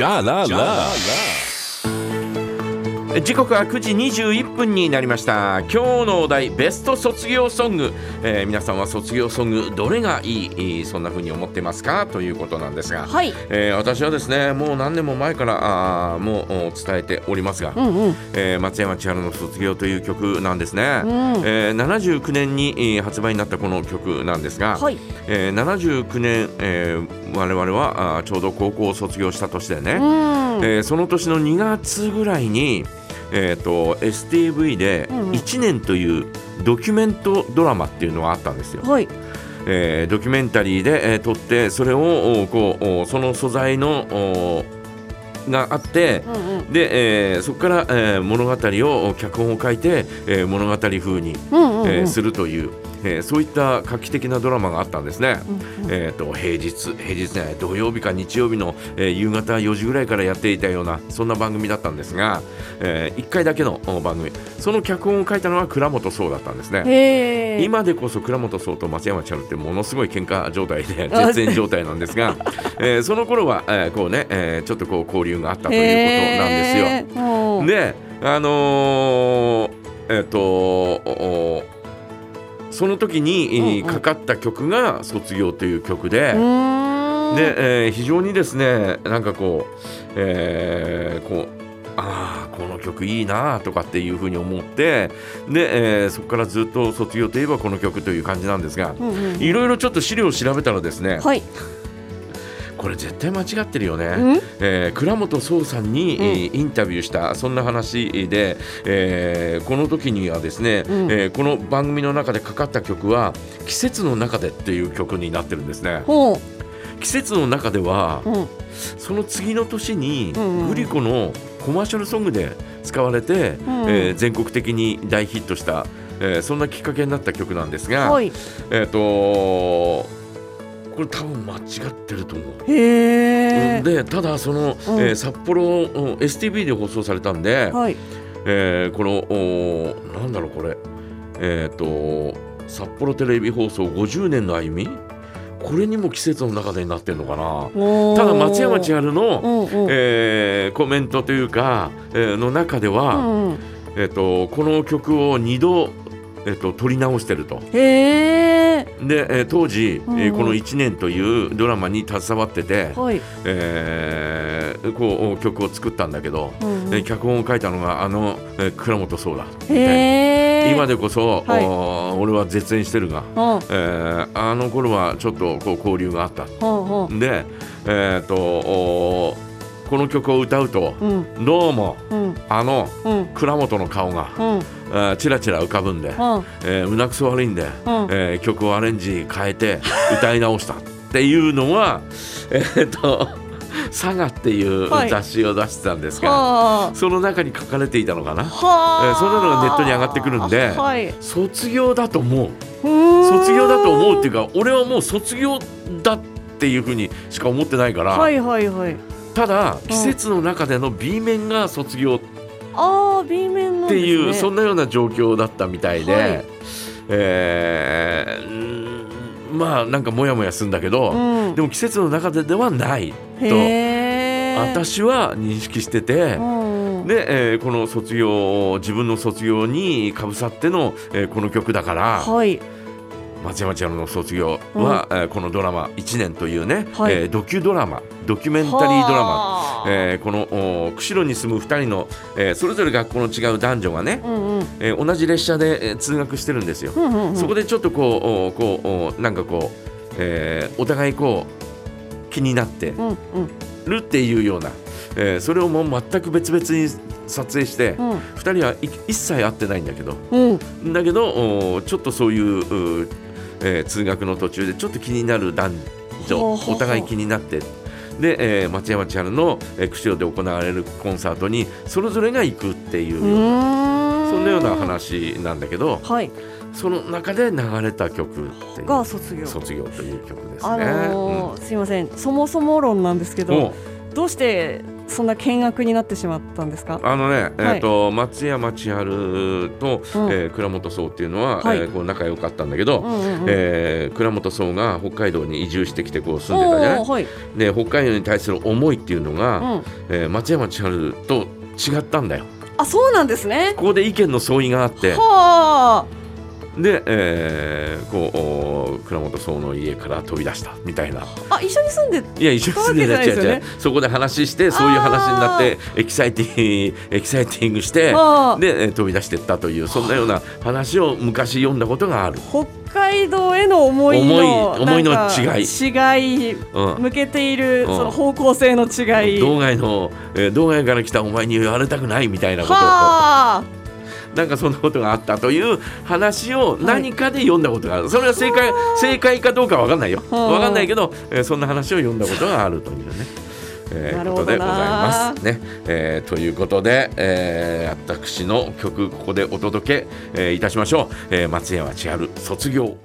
じゃらら時刻は9時21分になりました。今日のお題ベスト卒業ソング、えー皆さんは卒業ソングどれがいい？えーそんな風に思ってますか？ということなんですが、はい。えー私はですねもう何年も前からあーもうお伝えておりますが、うんうん。えー松山千春の卒業という曲なんですね、うん。えー79年にえー発売になったこの曲なんですが、はい。えー79年、えー我々はあーちょうど高校を卒業した年でね、うん。えーその年の2月ぐらいに、えー、と STV でうんうん。1年というドキュメントドラマっていうのがあったんですよ。はい。えードキュメンタリーで、えー撮ってそれをおこうおその素材のおがあってうんうん。で、えーそこから、えー物語を脚本を書いて、えー物語風に、うんうんうん。えーするという、えーそういった画期的なドラマがあったんですね。うんうんえー、と平日平日ね土曜日か日曜日の、えー夕方4時ぐらいからやっていたようなそんな番組だったんですが、え1回だけのお番組その脚本を書いたのは倉本壮だったんですね。今でこそ倉本壮と松山千春ってものすごい喧嘩状態であ 絶縁状態なんですが、えーその頃は、えーこうね、えーちょっとこう交流があったということなんですよ。であのーえっ、とおその時に、かかった曲が「卒業」という曲で。で、えー非常にですねなんかこう,、えーこうああこの曲いいなとかっていうふうに思ってで、えーそこからずっと卒業といえばこの曲という感じなんですがいろいろちょっと資料を調べたらですねはいこれ絶対間違ってるよね。うん？えー倉本壮さんに、うん。えーインタビューしたそんな話で、えーこの時にはですね、うん。えーこの番組の中でかかった曲は「季節の中で」っていう曲になってるんですね。ほ季節の中では、ううん。その次の年にグリコのコマーシャルソングで使われて、うんえー全国的に大ヒットした、えーそんなきっかけになった曲なんですが、はい。えっ、とこれ多分間違ってると思う。へえでただその、うん。えー札幌うん STV で放送されたんで、はい。えーこのおーなんだろうこれ。えっ、と札幌テレビ放送50年の歩み。これにも季節の中でになってるのかな。ただ松山千春の、うんうん。えーコメントというか、えーの中では、うんうん。えっとこの曲を2度、えっと撮り直してると。へえで、えー当時、うんこの「1年」というドラマに携わってて、はい。えーこう曲を作ったんだけど、うん脚本を書いたのがあの、えー倉本壮だ。今でこそ、はい。俺は絶縁してるが、うん。えーあの頃はちょっとこう交流があった。で、えー、とおーこの曲を歌うと、うん。どうもうん。あのうん。倉本の顔が、うん。えーちらちら浮かぶんで、うん。えーうなくそ悪いんで、うん。えー曲をアレンジ変えて歌い直したっていうのは えーっと「サガ」っていうはい。雑誌を出してたんですが、はその中に書かれていたのかな。えーそんなのがネットに上がってくるんではい。卒業だと思う。卒卒業だと思うっていうか俺はもう卒業だっていうふうにしか思ってないから、はいはいはい。ただ季節の中での B 面が卒業っああ B 面なんてですね。いう、そんなような状況だったみたいで、はい。えーまあなんかモヤモヤするんだけど、うん。でも季節の中でではないと。私は認識してて。うんで、えーこの卒業自分の卒業にかぶさっての、えーこの曲だからはい松山千春の卒業は、えーこのドラマ「1年」というね、はい。えードキュドラマドキュメンタリードラマ、はあ。えーこのお釧路に住む2人の、えーそれぞれ学校の違う男女がね、うんうん。えー同じ列車で、えー通学してるんですよ。うんうんうん。そこでちょっとこうおこうおなんかこう、えーお互いこう気になってうんうん。るっていうような、えーそれをもう全く別々に撮影して、うん。2人はい一切会ってないんだけど。うん。だけどおちょっとそういうう、えー通学の途中でちょっと気になる男女お互い気になって。で、えー松山千春の、えー釧路で行われるコンサートにそれぞれが行くっていうようなそそんなような話なんだけどはい。その中で流れた曲が卒業。卒業という曲ですね。あのーすいません。そもそも論なんですけうんどどうしてそんな見学になってしまったんですか？あのね、えー、と松山千春と、うんえー倉本壮っていうのは、はいえーこう仲良かったんだけど、えー倉本壮が北海道に移住してきてこう住んでたじゃない？で北海道に対する思いっていうのが、うん。えー松山千春と違ったんだよあ、そうなんですね。ここで意見の相違があってはで、えーこう倉本聰の家から飛び出したみたいなあ。あ、一緒に住んで。いや一緒に住んでた違う違うそこで話してそういう話になってエキサイティング エキサイティングしてでえー飛び出していったというそんなような話を昔読んだことがある。北海道への思いの思いの違い違いうん向けているうんその方向性の違い。道外の、えー道外から来たお前に言われたくないみたいなことをはあ。なんかそんなことがあったという話を何かで読んだことがある、それは正解正解かどうかわかんないよ。はあわかんないけど、えーそんな話を読んだことがあるというね。えことでございますね、えーということで、えー私の曲ここでお届け、えーいたしましょう、えー松山千春卒業